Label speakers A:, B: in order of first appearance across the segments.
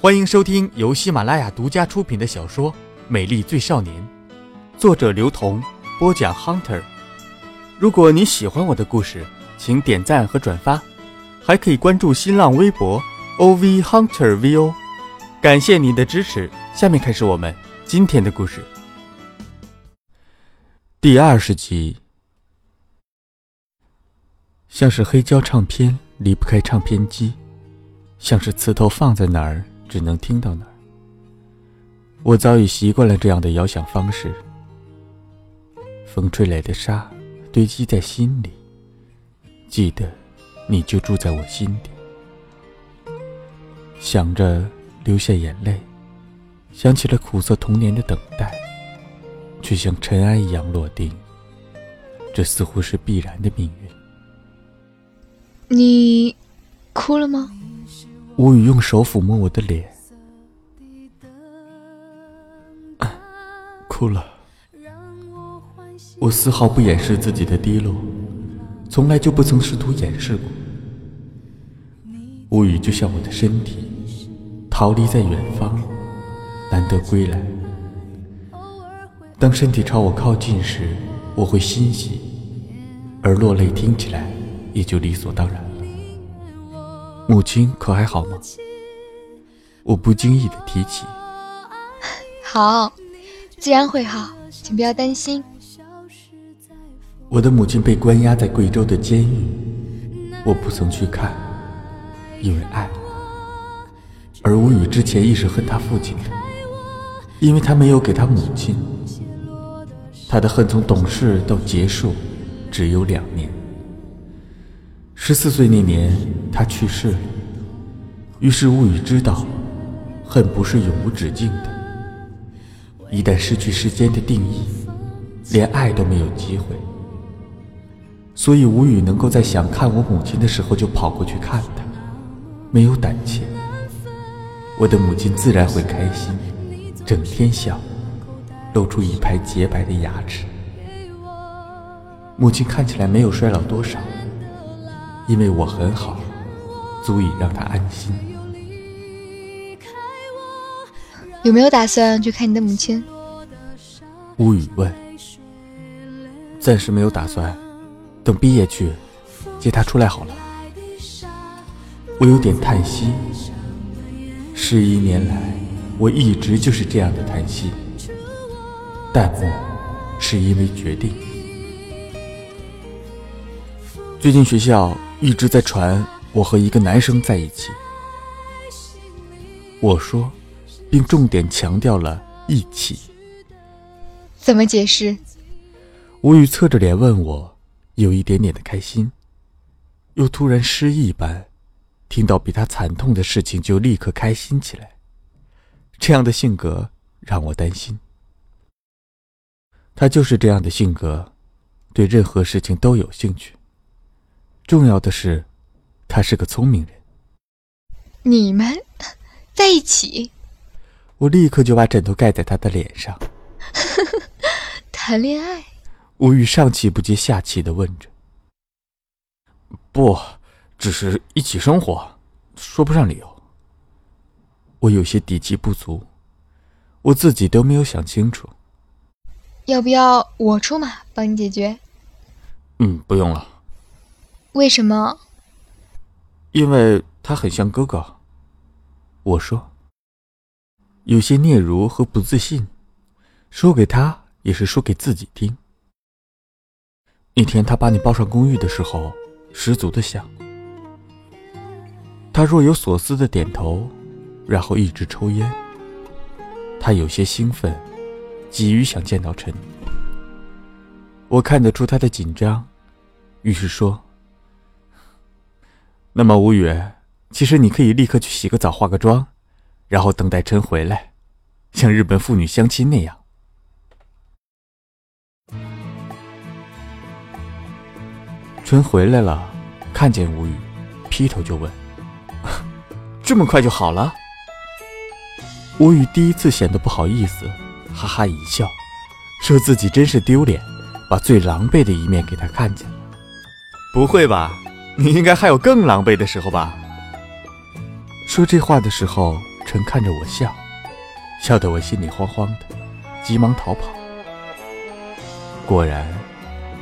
A: 欢迎收听由喜马拉雅独家出品的小说《美丽最少年》，作者刘同，播讲 Hunter。如果你喜欢我的故事，请点赞和转发，还可以关注新浪微博 OV Hunter VO。感谢你的支持。下面开始我们今天的故事。第二十集，像是黑胶唱片离不开唱片机，像是磁头放在哪儿只能听到哪儿。我早已习惯了这样的遥想方式。风吹来的沙堆积在心里，记得你就住在我心底。想着流下眼泪。想起了苦涩童年的等待，却像尘埃一样落定。这似乎是必然的命运。
B: 你哭了吗？
A: 吴宇用手抚摸我的脸，哭了。我丝毫不掩饰自己的低落，从来就不曾试图掩饰过。无语就像我的身体，逃离在远方。难得归来。当身体朝我靠近时，我会欣喜，而落泪听起来也就理所当然。母亲可还好吗？我不经意的提起。
B: 好，自然会好，请不要担心。
A: 我的母亲被关押在贵州的监狱，我不曾去看，因为爱。而吴宇之前一直恨他父亲的。因为他没有给他母亲，他的恨从懂事到结束，只有两年。十四岁那年，他去世了。于是物语知道，恨不是永无止境的。一旦失去时间的定义，连爱都没有机会。所以吴语能够在想看我母亲的时候就跑过去看她，没有胆怯。我的母亲自然会开心。整天笑，露出一排洁白的牙齿。母亲看起来没有衰老多少，因为我很好，足以让他安心。
B: 有没有打算去看你的母亲？
A: 吴语问。暂时没有打算，等毕业去接她出来好了。我有点叹息。十一年来。我一直就是这样的叹息，但不是因为决定。最近学校一直在传我和一个男生在一起，我说，并重点强调了一起。
B: 怎么解释？
A: 吴宇侧着脸问我，有一点点的开心，又突然失忆般，听到比他惨痛的事情就立刻开心起来。这样的性格让我担心。他就是这样的性格，对任何事情都有兴趣。重要的是，他是个聪明人。
B: 你们在一起？
A: 我立刻就把枕头盖在他的脸上。
B: 谈恋爱？
A: 吴宇上气不接下气的问着。不，只是一起生活，说不上理由。我有些底气不足，我自己都没有想清楚。
B: 要不要我出马帮你解决？
A: 嗯，不用了。
B: 为什么？
A: 因为他很像哥哥。我说，有些嗫嚅和不自信，说给他也是说给自己听。那天他把你抱上公寓的时候，十足的像。他若有所思的点头。然后一直抽烟。他有些兴奋，急于想见到陈。我看得出他的紧张，于是说：“那么吴宇，其实你可以立刻去洗个澡、化个妆，然后等待陈回来，像日本妇女相亲那样。”春回来了，看见吴宇，劈头就问：“ 这么快就好了？”吴宇第一次显得不好意思，哈哈一笑，说自己真是丢脸，把最狼狈的一面给他看见了。不会吧？你应该还有更狼狈的时候吧？说这话的时候，陈看着我笑，笑得我心里慌慌的，急忙逃跑。果然，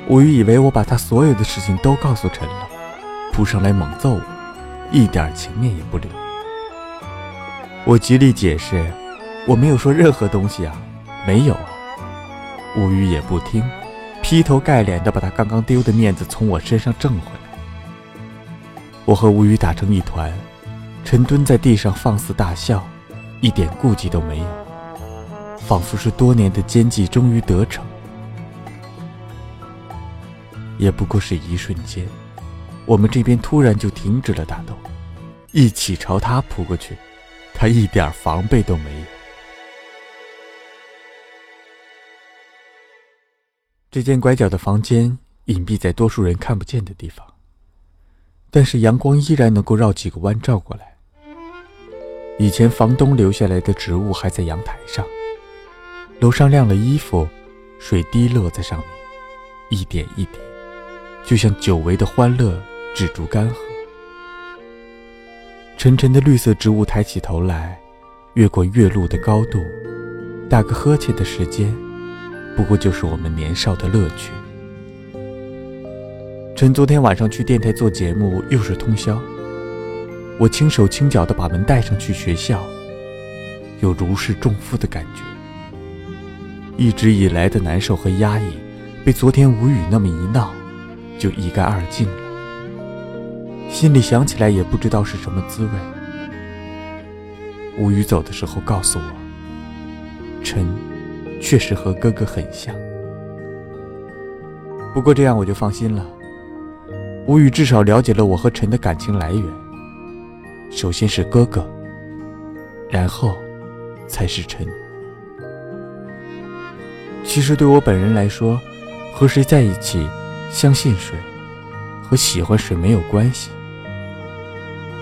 A: 吴宇以为我把他所有的事情都告诉陈了，扑上来猛揍我，一点情面也不留。我极力解释，我没有说任何东西啊，没有啊。吴宇也不听，劈头盖脸的把他刚刚丢的面子从我身上挣回来。我和吴宇打成一团。陈蹲在地上放肆大笑，一点顾忌都没有，仿佛是多年的奸计终于得逞。也不过是一瞬间，我们这边突然就停止了打斗，一起朝他扑过去，他一点防备都没有。这间拐角的房间隐蔽在多数人看不见的地方，但是阳光依然能够绕几个弯照过来。以前房东留下来的植物还在阳台上，楼上晾了衣服，水滴落在上面，一点一点，就像久违的欢乐止住干涸。沉沉的绿色植物抬起头来，越过月路的高度，打个呵欠的时间，不过就是我们年少的乐趣。趁昨天晚上去电台做节目，又是通宵。我轻手轻脚地把门带上去学校，有如释重负的感觉。一直以来的难受和压抑，被昨天吴语那么一闹，就一干二净了。心里想起来也不知道是什么滋味。吴语走的时候告诉我，陈确实和哥哥很像。不过这样我就放心了，吴语至少了解了我和陈的感情来源。首先是哥哥，然后才是陈。其实对我本人来说，和谁在一起，相信谁，和喜欢谁没有关系。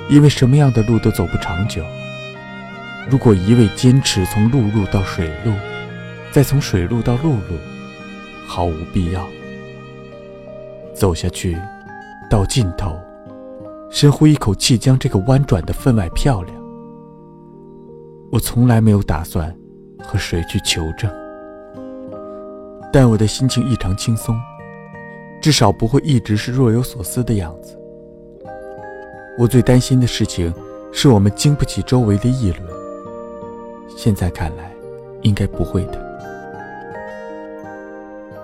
A: 因为什么样的路都走不长久。如果一味坚持从陆路到水路，再从水路到陆路，毫无必要。走下去，到尽头。深呼一口气，将这个弯转的分外漂亮。我从来没有打算和谁去求证，但我的心情异常轻松，至少不会一直是若有所思的样子。我最担心的事情是我们经不起周围的议论，现在看来，应该不会的。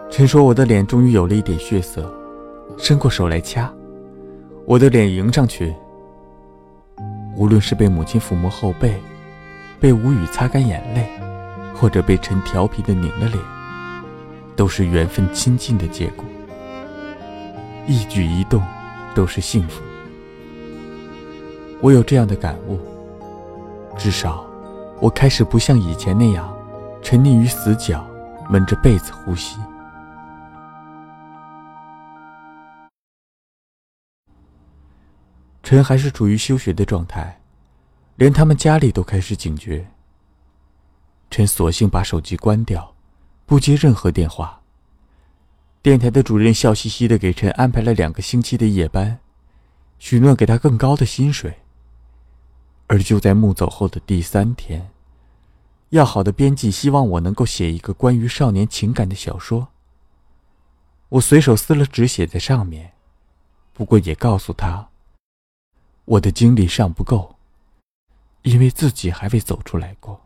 A: 陈说：“我的脸终于有了一点血色，伸过手来掐。”我的脸迎上去，无论是被母亲抚摸后背，被吴语擦干眼泪，或者被陈调皮的拧了脸，都是缘分亲近的结果。一举一动都是幸福。我有这样的感悟，至少，我开始不像以前那样，沉溺于死角，闷着被子呼吸。陈还是处于休学的状态，连他们家里都开始警觉。陈索性把手机关掉，不接任何电话。电台的主任笑嘻嘻的给陈安排了两个星期的夜班，许诺给他更高的薪水。而就在木走后的第三天，要好的编辑希望我能够写一个关于少年情感的小说。我随手撕了纸写在上面，不过也告诉他。我的精力尚不够，因为自己还未走出来过。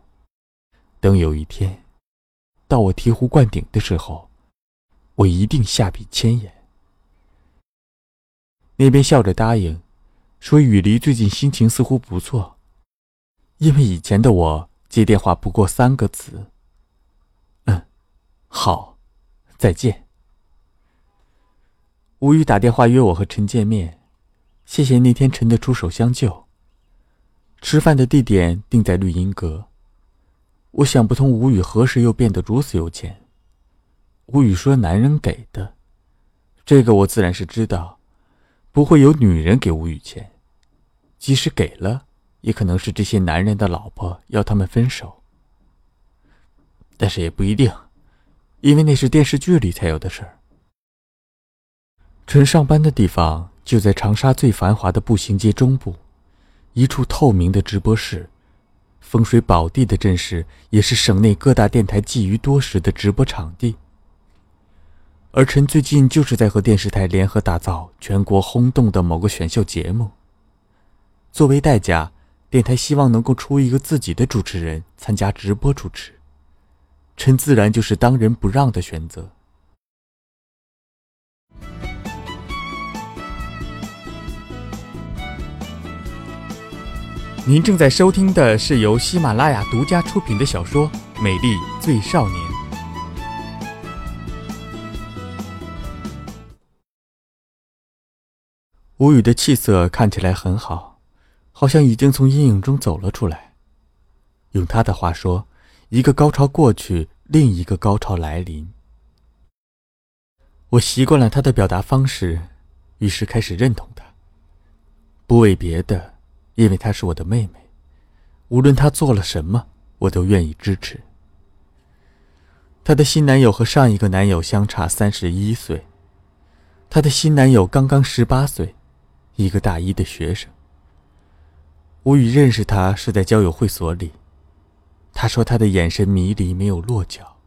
A: 等有一天，到我醍醐灌顶的时候，我一定下笔千言。那边笑着答应，说雨梨最近心情似乎不错，因为以前的我接电话不过三个字：“嗯，好，再见。”吴宇打电话约我和陈见面。谢谢那天陈的出手相救。吃饭的地点定在绿荫阁。我想不通吴宇何时又变得如此有钱。吴宇说男人给的，这个我自然是知道，不会有女人给吴宇钱。即使给了，也可能是这些男人的老婆要他们分手。但是也不一定，因为那是电视剧里才有的事儿。陈上班的地方。就在长沙最繁华的步行街中部，一处透明的直播室，风水宝地的阵势，也是省内各大电台觊觎多时的直播场地。而陈最近就是在和电视台联合打造全国轰动的某个选秀节目。作为代价，电台希望能够出一个自己的主持人参加直播主持，陈自然就是当仁不让的选择。您正在收听的是由喜马拉雅独家出品的小说《美丽最少年》。吴宇的气色看起来很好，好像已经从阴影中走了出来。用他的话说，一个高潮过去，另一个高潮来临。我习惯了他的表达方式，于是开始认同他。不为别的。因为她是我的妹妹，无论她做了什么，我都愿意支持。她的新男友和上一个男友相差三十一岁，她的新男友刚刚十八岁，一个大一的学生。吴宇认识他是在交友会所里，他说他的眼神迷离，没有落脚，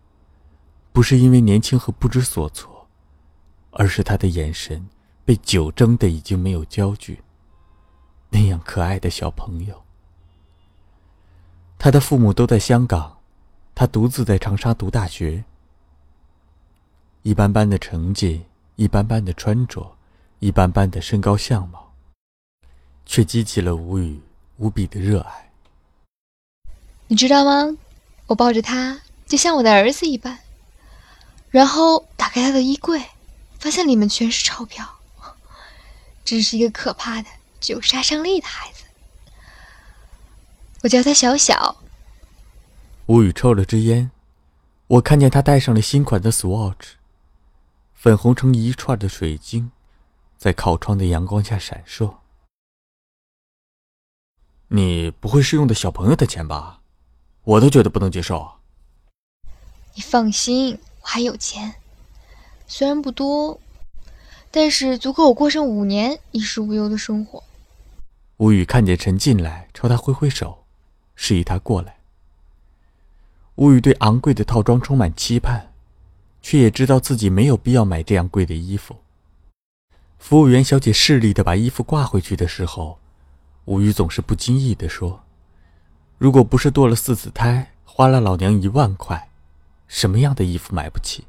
A: 不是因为年轻和不知所措，而是他的眼神被酒蒸的已经没有焦距。那样可爱的小朋友，他的父母都在香港，他独自在长沙读大学。一般般的成绩，一般般的穿着，一般般的身高相貌，却激起了吴宇无比的热爱。
B: 你知道吗？我抱着他就像我的儿子一般，然后打开他的衣柜，发现里面全是钞票，真是一个可怕的。具有杀伤力的孩子，我叫他小小。
A: 吴宇抽了支烟，我看见他戴上了新款的 Swatch，粉红成一串的水晶，在靠窗的阳光下闪烁。你不会是用的小朋友的钱吧？我都觉得不能接受。
B: 你放心，我还有钱，虽然不多，但是足够我过上五年衣食无忧的生活。
A: 吴宇看见陈进来，朝他挥挥手，示意他过来。吴宇对昂贵的套装充满期盼，却也知道自己没有必要买这样贵的衣服。服务员小姐势利的把衣服挂回去的时候，吴宇总是不经意的说：“如果不是堕了四次胎，花了老娘一万块，什么样的衣服买不起？”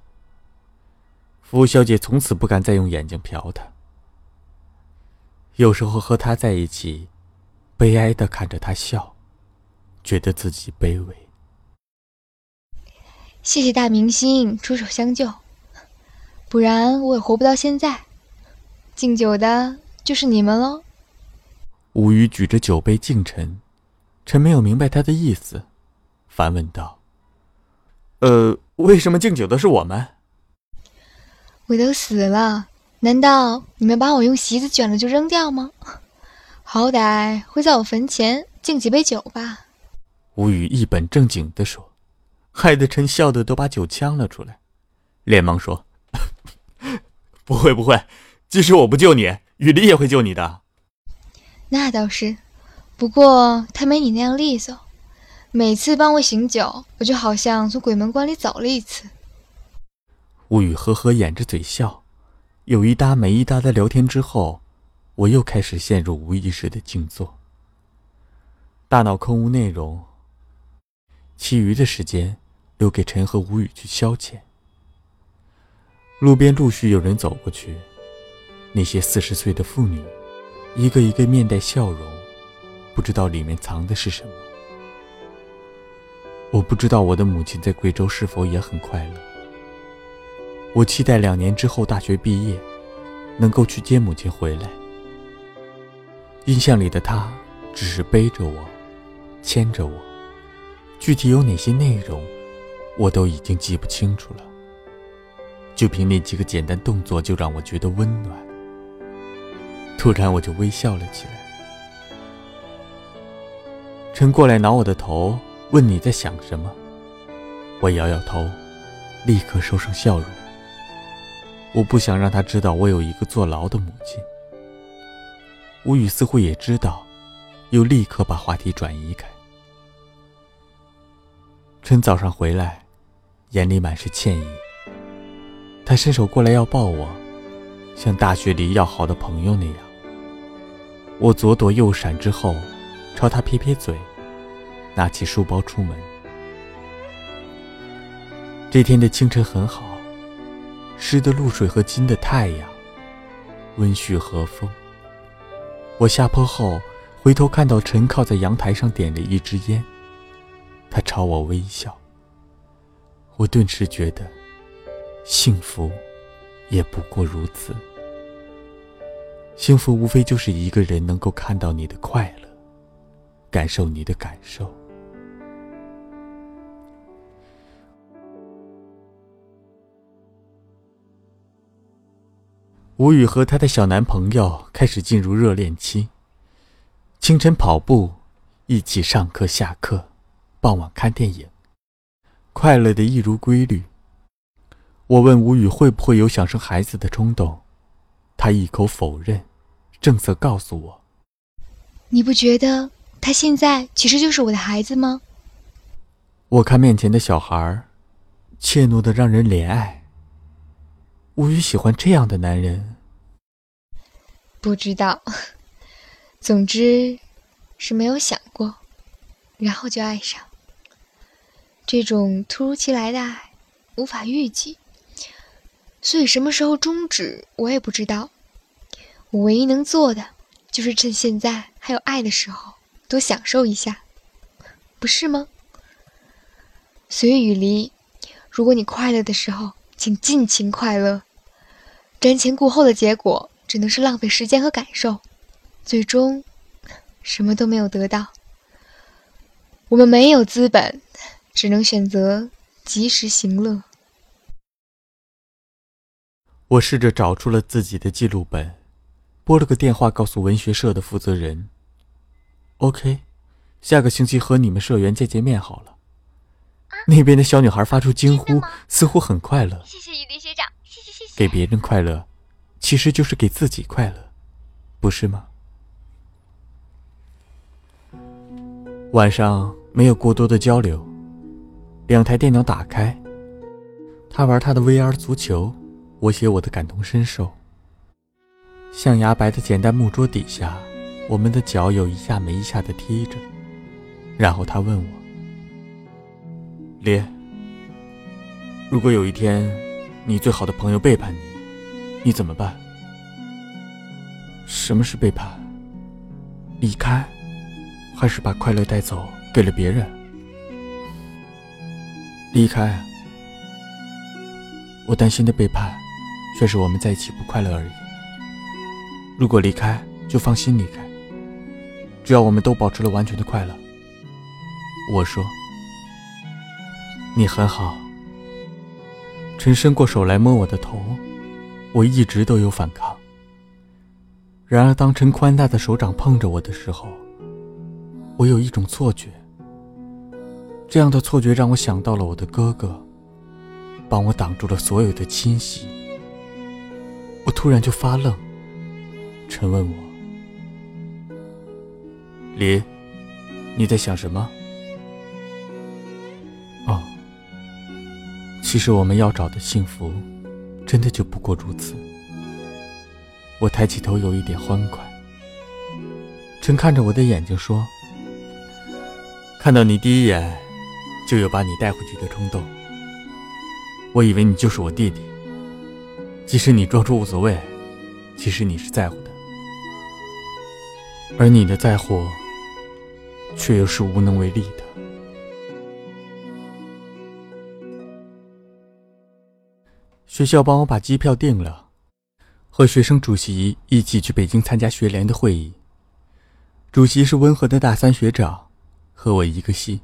A: 服务小姐从此不敢再用眼睛瞟他。有时候和他在一起，悲哀的看着他笑，觉得自己卑微。
B: 谢谢大明星出手相救，不然我也活不到现在。敬酒的就是你们喽。
A: 吴宇举着酒杯敬陈，陈没有明白他的意思，反问道：“呃，为什么敬酒的是我们？”
B: 我都死了。难道你们把我用席子卷了就扔掉吗？好歹会在我坟前敬几杯酒吧。
A: 吴宇一本正经地说，害得陈笑的都把酒呛了出来，连忙说：“ 不会不会，即使我不救你，雨梨也会救你的。”
B: 那倒是，不过他没你那样利索，每次帮我醒酒，我就好像从鬼门关里走了一次。
A: 吴宇呵呵掩着嘴笑。有一搭没一搭的聊天之后，我又开始陷入无意识的静坐，大脑空无内容。其余的时间留给陈和吴语去消遣。路边陆续有人走过去，那些四十岁的妇女，一个一个面带笑容，不知道里面藏的是什么。我不知道我的母亲在贵州是否也很快乐。我期待两年之后大学毕业，能够去接母亲回来。印象里的她，只是背着我，牵着我，具体有哪些内容，我都已经记不清楚了。就凭那几个简单动作，就让我觉得温暖。突然，我就微笑了起来。陈过来挠我的头，问你在想什么。我摇摇头，立刻收上笑容。我不想让他知道我有一个坐牢的母亲。吴宇似乎也知道，又立刻把话题转移开。趁早上回来，眼里满是歉意。他伸手过来要抱我，像大学里要好的朋友那样。我左躲右闪之后，朝他撇撇嘴，拿起书包出门。这天的清晨很好，湿的露水和金的太阳，温煦和风。我下坡后回头看到陈靠在阳台上点了一支烟，他朝我微笑。我顿时觉得，幸福也不过如此。幸福无非就是一个人能够看到你的快乐，感受你的感受。吴宇和她的小男朋友开始进入热恋期。清晨跑步，一起上课下课，傍晚看电影，快乐的一如规律。我问吴宇会不会有想生孩子的冲动，他一口否认。正色告诉我：“
B: 你不觉得他现在其实就是我的孩子吗？”
A: 我看面前的小孩，怯懦的让人怜爱。吴宇喜欢这样的男人，
B: 不知道。总之是没有想过，然后就爱上。这种突如其来的爱，无法预计，所以什么时候终止，我也不知道。我唯一能做的，就是趁现在还有爱的时候，多享受一下，不是吗？随遇雨离，如果你快乐的时候，请尽情快乐。瞻前顾后的结果，只能是浪费时间和感受，最终什么都没有得到。我们没有资本，只能选择及时行乐。
A: 我试着找出了自己的记录本。拨了个电话，告诉文学社的负责人：“OK，下个星期和你们社员见见面好了。”那边的小女孩发出惊呼，似乎很快乐。
B: 谢谢。
A: 给别人快乐，其实就是给自己快乐，不是吗？晚上没有过多的交流，两台电脑打开，他玩他的 VR 足球，我写我的感同身受。象牙白的简单木桌底下，我们的脚有一下没一下的踢着。然后他问我：“烈，如果有一天你最好的朋友背叛你，你怎么办？”什么是背叛？离开，还是把快乐带走给了别人？离开。我担心的背叛，却是我们在一起不快乐而已。如果离开，就放心离开。只要我们都保持了完全的快乐。我说：“你很好。”陈伸过手来摸我的头，我一直都有反抗。然而，当陈宽大的手掌碰着我的时候，我有一种错觉。这样的错觉让我想到了我的哥哥，帮我挡住了所有的侵袭。我突然就发愣。陈问我：“林，你在想什么？”其实我们要找的幸福，真的就不过如此。我抬起头，有一点欢快。陈看着我的眼睛说：“看到你第一眼，就有把你带回去的冲动。我以为你就是我弟弟，即使你装出无所谓，其实你是在乎的。”而你的在乎，却又是无能为力的。学校帮我把机票订了，和学生主席一起去北京参加学联的会议。主席是温和的大三学长，和我一个系。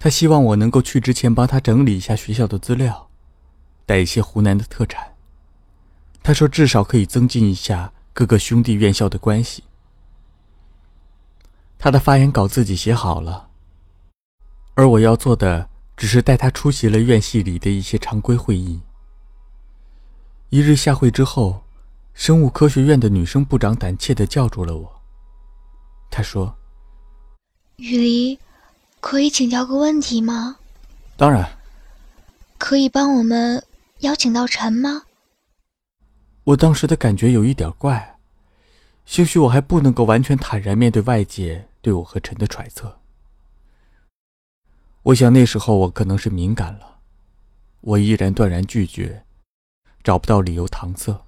A: 他希望我能够去之前帮他整理一下学校的资料，带一些湖南的特产。他说至少可以增进一下各个兄弟院校的关系。他的发言稿自己写好了，而我要做的只是带他出席了院系里的一些常规会议。一日下会之后，生物科学院的女生部长胆怯地叫住了我。她说：“
B: 雨梨，可以请教个问题吗？”
A: 当然。
B: 可以帮我们邀请到陈吗？
A: 我当时的感觉有一点怪，兴许我还不能够完全坦然面对外界对我和陈的揣测。我想那时候我可能是敏感了，我依然断然拒绝，找不到理由搪塞。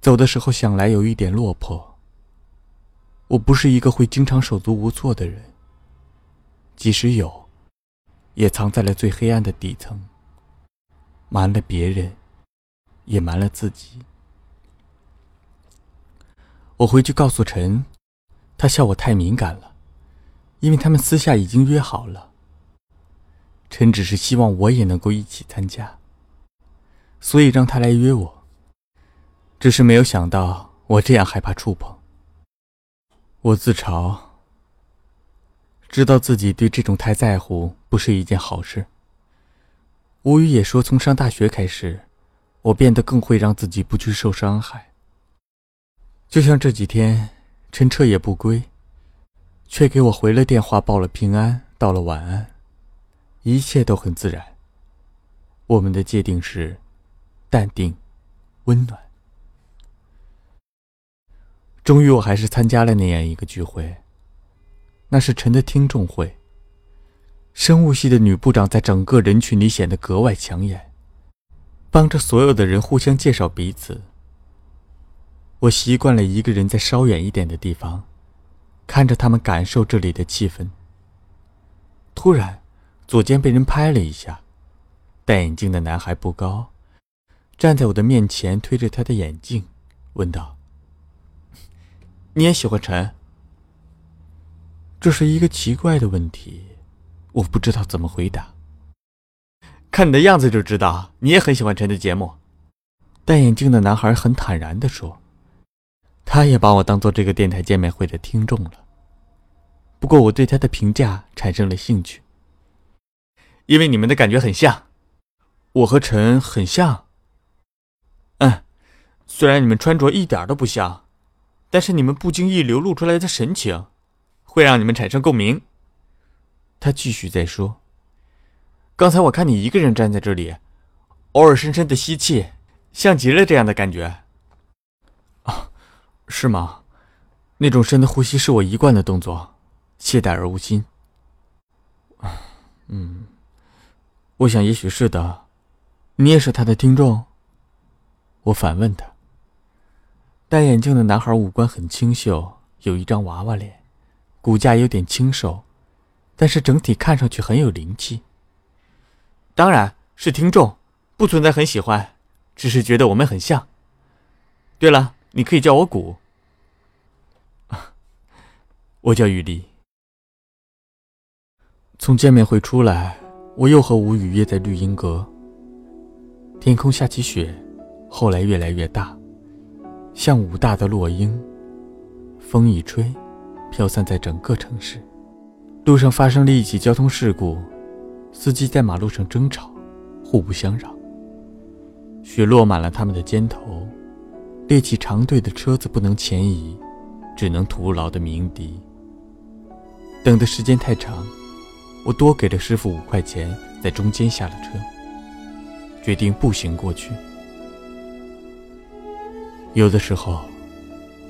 A: 走的时候想来有一点落魄。我不是一个会经常手足无措的人，即使有，也藏在了最黑暗的底层，瞒了别人，也瞒了自己。我回去告诉陈，他笑我太敏感了，因为他们私下已经约好了。陈只是希望我也能够一起参加，所以让他来约我。只是没有想到我这样害怕触碰。我自嘲，知道自己对这种太在乎不是一件好事。吴宇也说，从上大学开始，我变得更会让自己不去受伤害。就像这几天，陈彻夜不归，却给我回了电话，报了平安，道了晚安，一切都很自然。我们的界定是淡定、温暖。终于，我还是参加了那样一个聚会。那是陈的听众会。生物系的女部长在整个人群里显得格外抢眼，帮着所有的人互相介绍彼此。我习惯了一个人在稍远一点的地方，看着他们感受这里的气氛。突然，左肩被人拍了一下，戴眼镜的男孩不高，站在我的面前，推着他的眼镜，问道。你也喜欢陈？这是一个奇怪的问题，我不知道怎么回答。看你的样子就知道你也很喜欢陈的节目。戴眼镜的男孩很坦然的说：“他也把我当做这个电台见面会的听众了。不过我对他的评价产生了兴趣，因为你们的感觉很像，我和陈很像。嗯，虽然你们穿着一点都不像。”但是你们不经意流露出来的神情，会让你们产生共鸣。他继续在说：“刚才我看你一个人站在这里，偶尔深深的吸气，像极了这样的感觉。”啊，是吗？那种深的呼吸是我一贯的动作，懈怠而无心。嗯，我想也许是的。你也是他的听众？我反问他。戴眼镜的男孩五官很清秀，有一张娃娃脸，骨架有点清瘦，但是整体看上去很有灵气。当然是听众，不存在很喜欢，只是觉得我们很像。对了，你可以叫我谷。我叫雨丽。从见面会出来，我又和吴雨约在绿荫阁。天空下起雪，后来越来越大。像武大的落英，风一吹，飘散在整个城市。路上发生了一起交通事故，司机在马路上争吵，互不相让。雪落满了他们的肩头，列起长队的车子不能前移，只能徒劳的鸣笛。等的时间太长，我多给了师傅五块钱，在中间下了车，决定步行过去。有的时候，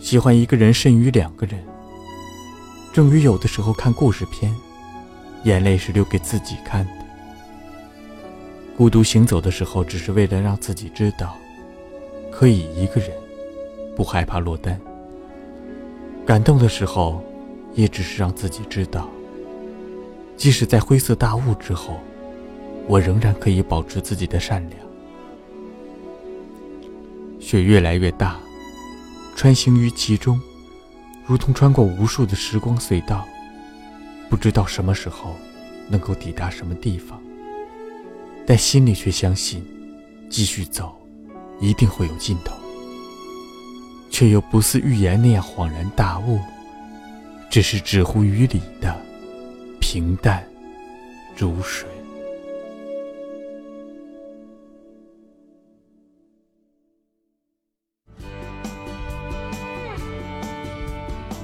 A: 喜欢一个人胜于两个人。正如有的时候看故事片，眼泪是留给自己看的。孤独行走的时候，只是为了让自己知道，可以一个人，不害怕落单。感动的时候，也只是让自己知道，即使在灰色大雾之后，我仍然可以保持自己的善良。雪越来越大，穿行于其中，如同穿过无数的时光隧道，不知道什么时候能够抵达什么地方，但心里却相信，继续走，一定会有尽头，却又不似预言那样恍然大悟，只是止乎于理的平淡如水。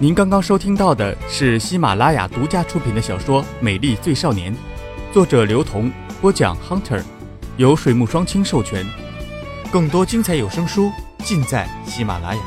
A: 您刚刚收听到的是喜马拉雅独家出品的小说《美丽最少年》，作者刘同，播讲 Hunter，由水木双清授权。更多精彩有声书尽在喜马拉雅。